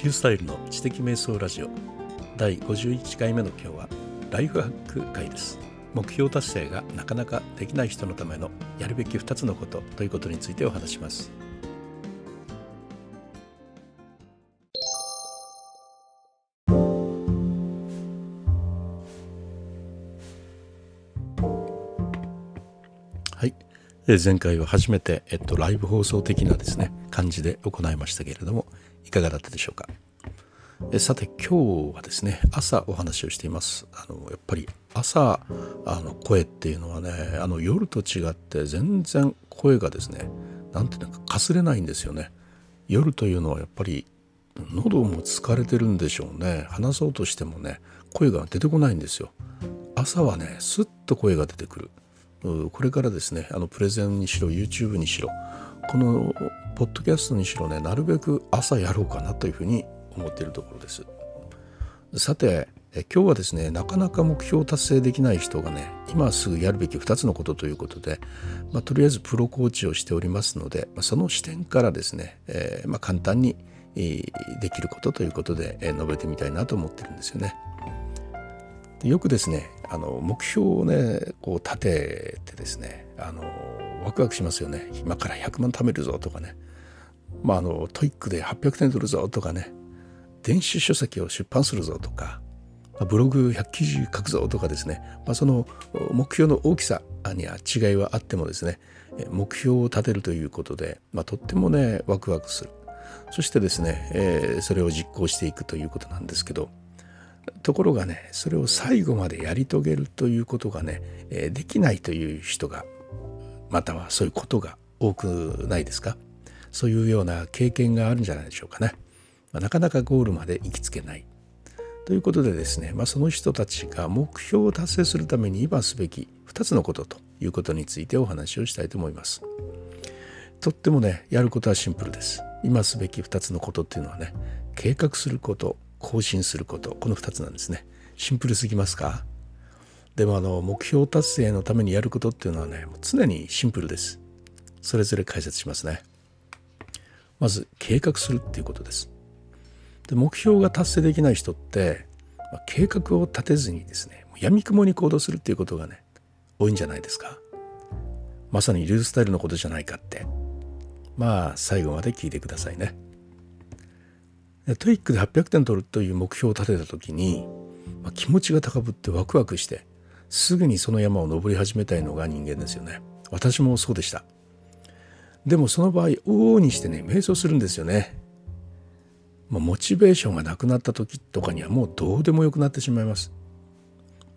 リュースタイルの知的瞑想ラジオ。第51回目の今日はライフハック会です。目標達成がなかなかできない人のためのやるべき2つのことということについてお話します。はい。前回は初めて、えっと、ライブ放送的なですね感じで行いましたけれどもいかがだったでしょうか？えさて今日はですね朝お話をしています。あのやっぱり朝あの声っていうのはねあの夜と違って全然声がですね何ていうのかかすれないんですよね。夜というのはやっぱり喉も疲れてるんでしょうね。話そうとしてもね声が出てこないんですよ。朝はねスッと声が出てくる。これからですねあのプレゼンにしろ YouTube にしろこのポッドキャストにしろねなるべく朝やろうかなというふうに思っているところですさて今日はですねなかなか目標を達成できない人がね今すぐやるべき2つのことということで、まあ、とりあえずプロコーチをしておりますので、まあ、その視点からですね、えー、まあ、簡単にできることということで述べてみたいなと思ってるんですよね。よくですねあの目標をねこう立ててですねあのワクワクしますよね。今から100万貯めるぞとかね。まああの TOEIC で800点取るぞとかね。電子書籍を出版するぞとか。ブログ100記事書くぞとかですね、まあ、その目標の大きさには違いはあってもですね目標を立てるということで、まあ、とってもねワクワクする。そしてですね、えー、それを実行していくということなんですけどところがねそれを最後までやり遂げるということがね、え、できないという人がまたはそういうことが多くないですか？そういうような経験があるんじゃないでしょうかね。まあ、なかなかゴールまで行きつけない。ということでですね、まあ、その人たちが目標を達成するために今すべき2つのことということについてお話をしたいと思います。とってもねやることはシンプルです。今すべき2つのことっていうのはね計画すること更新することこの2つなんですね。シンプルすぎますか？でもあの目標達成のためにやることっていうのはね常にシンプルです。それぞれ解説しますね。まず計画するっていうことです。で目標が達成できない人って、まあ、計画を立てずにですねやみくもに行動するっていうことがね多いんじゃないですか。まさにリュースタイルのことじゃないかってまあ最後まで聞いてくださいね。TOEIC で800点取るという目標を立てた時に、まあ、気持ちが高ぶってワクワクしてすぐにその山を登り始めたいのが人間ですよね。私もそうでした。でもその場合往々にしてね迷走するんですよね。モチベーションがなくなった時とかにはもうどうでもよくなってしまいます。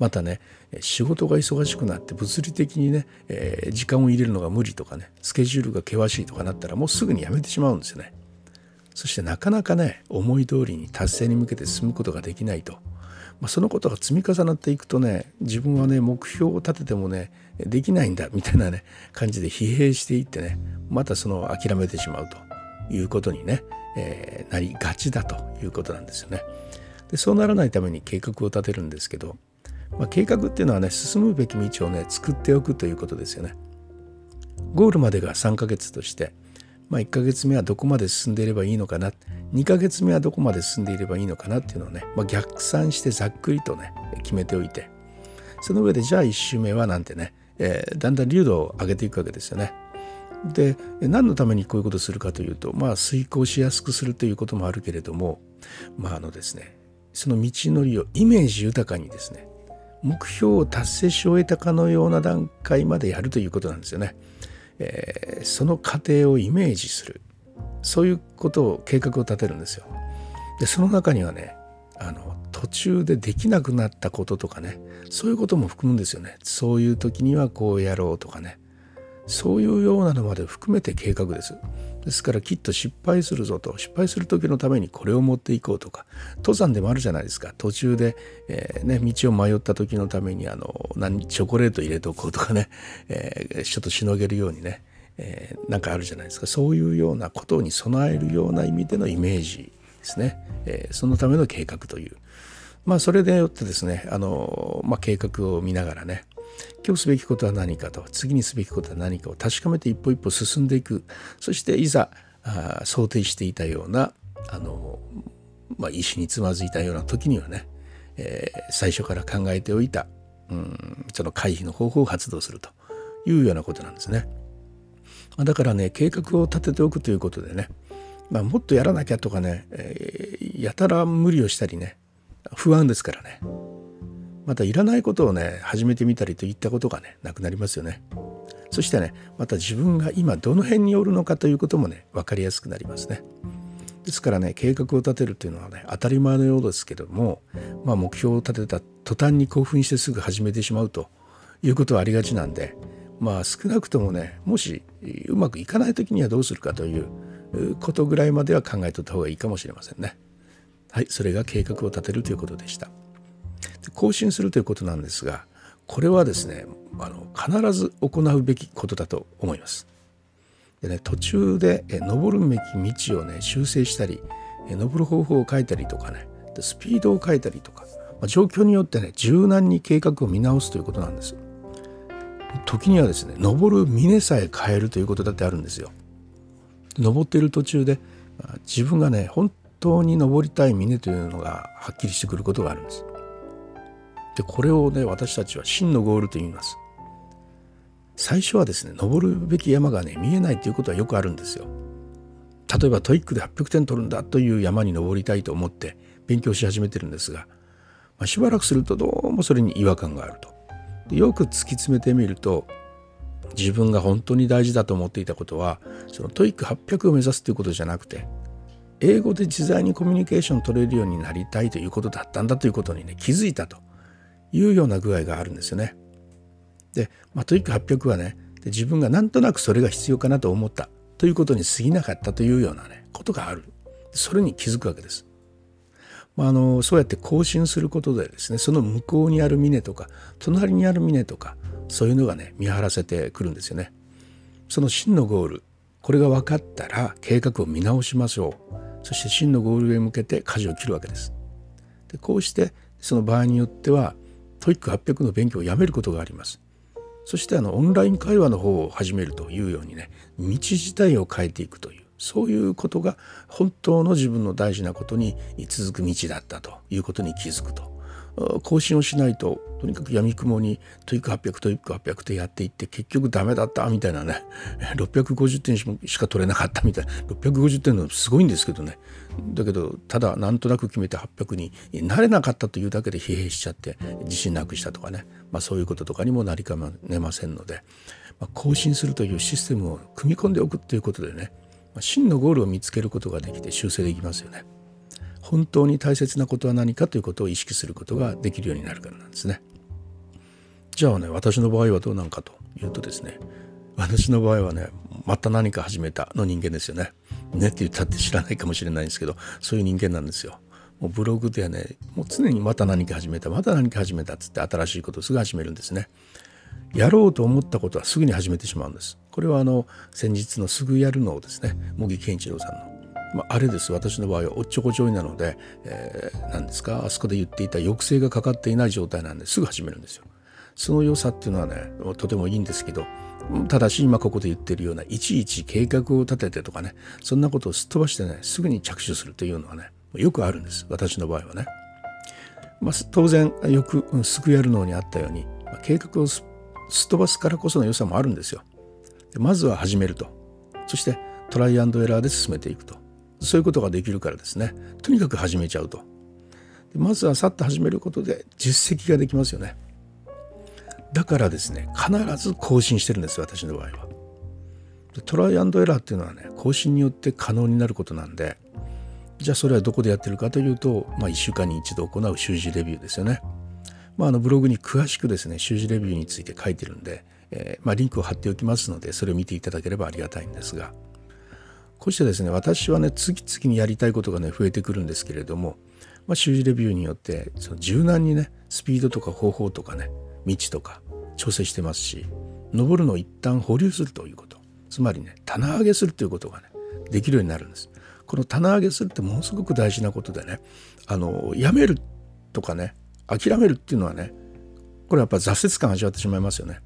またね仕事が忙しくなって物理的にね、えー、時間を入れるのが無理とかねスケジュールが険しいとかなったらもうすぐにやめてしまうんですよね。そしてなかなかね思い通りに達成に向けて進むことができないとまあ、そのことが積み重なっていくとね自分はね目標を立ててもねできないんだみたいなね感じで疲弊していってねまたその諦めてしまうということにね、えー、なりがちだということなんですよね。でそうならないために計画を立てるんですけど、まあ、計画っていうのはね進むべき道をね作っておくということですよね。ゴールまでが3ヶ月としてまあ、1ヶ月目はどこまで進んでいればいいのかな2ヶ月目はどこまで進んでいればいいのかなっていうのをね、まあ、逆算してざっくりとね決めておいてその上でじゃあ1周目はなんてね、えー、だんだん流度を上げていくわけですよね。で何のためにこういうことをするかというとまあ遂行しやすくするということもあるけれどもまああのですねその道のりをイメージ豊かにですね目標を達成し終えたかのような段階までやるということなんですよね。えー、その過程をイメージするそういうことを計画を立てるんですよ。でその中にはねあの途中でできなくなったこととかねそういうことも含むんですよね。そういう時にはこうやろうとかねそういうようなのまで含めて計画です。ですからきっと失敗するぞと。失敗する時のためにこれを持っていこうとか。登山でもあるじゃないですか。途中で、えー、ね、道を迷った時のためにあの何チョコレート入れておこうとかね、えー、ちょっとしのげるようにね、えー、なんかあるじゃないですか。そういうようなことに備えるような意味でのイメージですね、えそのための計画という。まあそれでよってですねあの、まあ、計画を見ながらね。今日すべきことは何かと次にすべきことは何かを確かめて一歩一歩進んでいくそしていざ想定していたようなあのまあ、石につまずいたような時にはね、えー、最初から考えておいた、うん、その回避の方法を発動するというようなことなんですね。まあ、だからね計画を立てておくということでね、まあ、もっとやらなきゃとかね、えー、やたら無理をしたりね不安ですからねまたいらないことをね始めてみたりといったことがねなくなりますよね。そしてねまた自分が今どの辺におるのかということもね分かりやすくなりますね。ですからね計画を立てるというのはね当たり前のようですけども、まあ、目標を立てた途端に興奮してすぐ始めてしまうということはありがちなんでまあ少なくともねもしうまくいかない時にはどうするかということぐらいまでは考えとった方がいいかもしれませんね。はいそれが計画を立てるということでした。更新するということなんですがこれはですねあの必ず行うべきことだと思います。でね途中で登るべき道をね修正したり登る方法を変えたりとかねスピードを変えたりとか、まあ、状況によってね柔軟に計画を見直すということなんです。時にはですね登る峰さえ変えるということだってあるんですよ。登っている途中で自分がね本当に登りたい峰というのがはっきりしてくることがあるんです。でこれをね私たちは真のゴールと言います。最初はですね登るべき山がね見えないということはよくあるんですよ。例えば TOEIC で800点取るんだという山に登りたいと思って勉強し始めてるんですが、まあ、しばらくするとどうもそれに違和感があると。でよく突き詰めてみると自分が本当に大事だと思っていたことはその TOEIC 800を目指すということじゃなくて英語で自在にコミュニケーション取れるようになりたいということだったんだということにね気づいたと。いうような具合があるんですよね。で、まあ、 TOEIC 800はね自分がなんとなくそれが必要かなと思ったということに過ぎなかったというようなねことがあるそれに気づくわけです。まあ、あのそうやって更新することでですねその向こうにある峰とか隣にある峰とかそういうのがね見張らせてくるんですよね。その真のゴールこれが分かったら計画を見直しましょうそして真のゴールへ向けて舵を切るわけです。でこうしてその場合によっては TOEIC 800の勉強をやめることがあります。そしてあのオンライン会話の方を始めるというようにね道自体を変えていくというそういうことが本当の自分の大事なことに続く道だったということに気づくと更新をしないととにかくやみくもに TOEIC 800 TOEIC 800ってやっていって結局ダメだったみたいなね。650点しか取れなかったみたいな。650点のすごいんですけどね。だけどただなんとなく決めて800になれなかったというだけで疲弊しちゃって自信なくしたとかね、まあ、そういうこととかにもなりかねませんので、まあ、更新するというシステムを組み込んでおくということでね、真のゴールを見つけることができて修正できますよね。本当に大切なことは何かということを意識することができるようになるからなんですね。じゃあね私の場合はどうなのかというとですね私の場合はねまた何か始めたの人間ですよね。ねって言ったって知らないかもしれないんですけどそういう人間なんですよ。もうブログではねもう常にまた何か始めたまた何か始めたっつって新しいことをすぐ始めるんですね。やろうと思ったことはすぐに始めてしまうんです。これはあの先日のすぐやるのをですね茂木健一郎さんのまあ、あれです私の場合はおっちょこちょいなので、えー、何ですか？あそこで言っていた抑制がかかっていない状態なんですぐ始めるんですよ。その良さっていうのはねとてもいいんですけどただし今ここで言ってるようないちいち計画を立ててとかねそんなことをすっ飛ばしてねすぐに着手するというのはねよくあるんです私の場合はね。まあ、当然よく、すぐやるのにあったように、計画をすっ飛ばすからこその良さもあるんですよ。まずは始めるとそしてトライアンドエラーで進めていくとそういうことができるからですね。とにかく始めちゃうと。でまずはさっと始めることで実績ができますよね。だからですね必ず更新してるんです私の場合は。トライアンドエラーっていうのはね更新によって可能になることなんでじゃあそれはどこでやってるかというと、まあ、1週間に一度行う習字レビューですよね。まあ、あのブログに詳しくですね習字レビューについて書いてるんで、えー、まあ、リンクを貼っておきますのでそれを見ていただければありがたいんですがこうしてですね私はね次々にやりたいことがね増えてくるんですけれども、まあ、習字レビューによってその柔軟にねスピードとか方法とかね道とか調整してますし登るのを一旦保留するということつまりね棚上げするということがねできるようになるんです。この棚上げするってものすごく大事なことでねあのやめるとかね諦めるっていうのはねこれやっぱ挫折感味わってしまいますよね。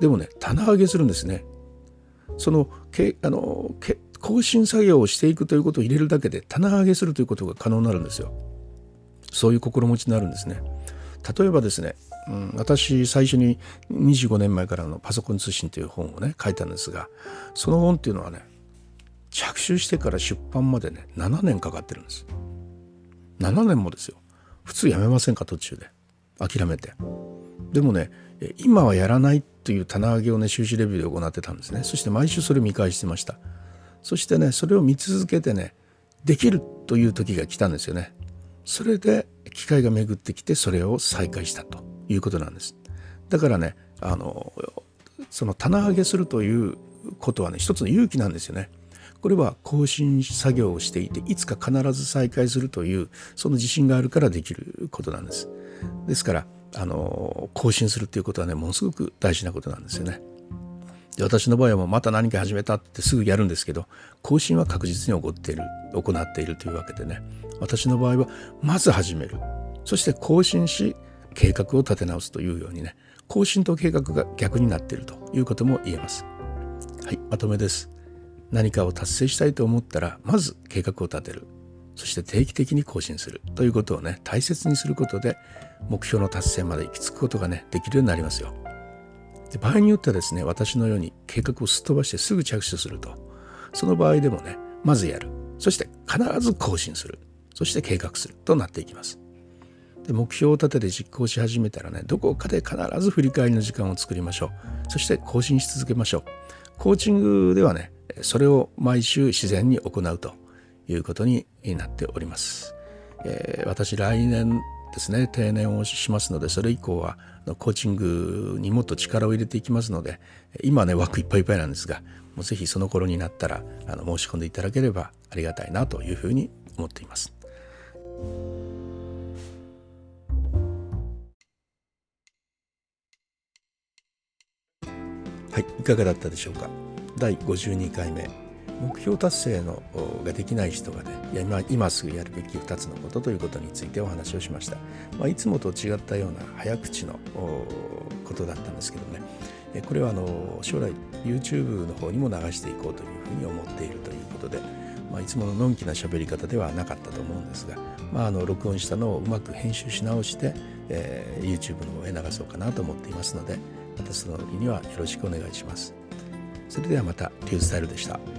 でもね棚上げするんですねそのけあのけ更新作業をしていくということを入れるだけで棚上げするということが可能になるんですよ。そういう心持ちになるんですね。例えばですね、うん、私最初に25年前からのパソコン通信という本をね書いたんですがその本っていうのはね着手してから出版までね7年かかってるんです7年もですよ普通やめませんか途中で諦めてでもね今はやらないという棚上げをね収支レビューで行ってたんですね。そして毎週それを見返してました。そしてねそれを見続けてねできるという時が来たんですよね。それで機会が巡ってきてそれを再開したということなんです。だからねあのその棚上げするということはね一つの勇気なんですよね。これは更新作業をしていていつか必ず再開するというその自信があるからできることなんです。ですからあの更新するっていうことはねものすごく大事なことなんですよね。で私の場合はもうまた何か始めたってすぐやるんですけど更新は確実に起こっている行っているというわけでね。私の場合はまず始める。そして更新し計画を立て直すというようにね。更新と計画が逆になっているということも言えます。はいまとめです。何かを達成したいと思ったらまず計画を立てる。そして定期的に更新するということをね大切にすることで目標の達成まで行き着くことがねできるようになりますよ。で場合によってはですね私のように計画をすっ飛ばしてすぐ着手すると。その場合でもねまずやる。そして必ず更新する。そして計画するとなっていきます。で目標を立てて実行し始めたらねどこかで必ず振り返りの時間を作りましょう。そして更新し続けましょう。コーチングではねそれを毎週自然に行うと。いうことになっております、えー、私来年ですね定年をしますのでそれ以降はコーチングにもっと力を入れていきますので今ね枠いっぱいいっぱいなんですがもうぜひその頃になったらあの申し込んでいただければありがたいなというふうに思っています。はい、いかがだったでしょうか？第52回目目標達成のができない人がね今今すぐやるべき2つのことということについてお話をしました、まあ、いつもと違ったような早口のことだったんですけどねこれはあの将来 YouTube の方にも流していこうというふうに思っているということで、まあ、いつもののんきな喋り方ではなかったと思うんですが、まあ、あの録音したのをうまく編集し直して、えー、YouTube の方へ流そうかなと思っていますのでまたその時にはよろしくお願いします。それではまたリュースタイルでした。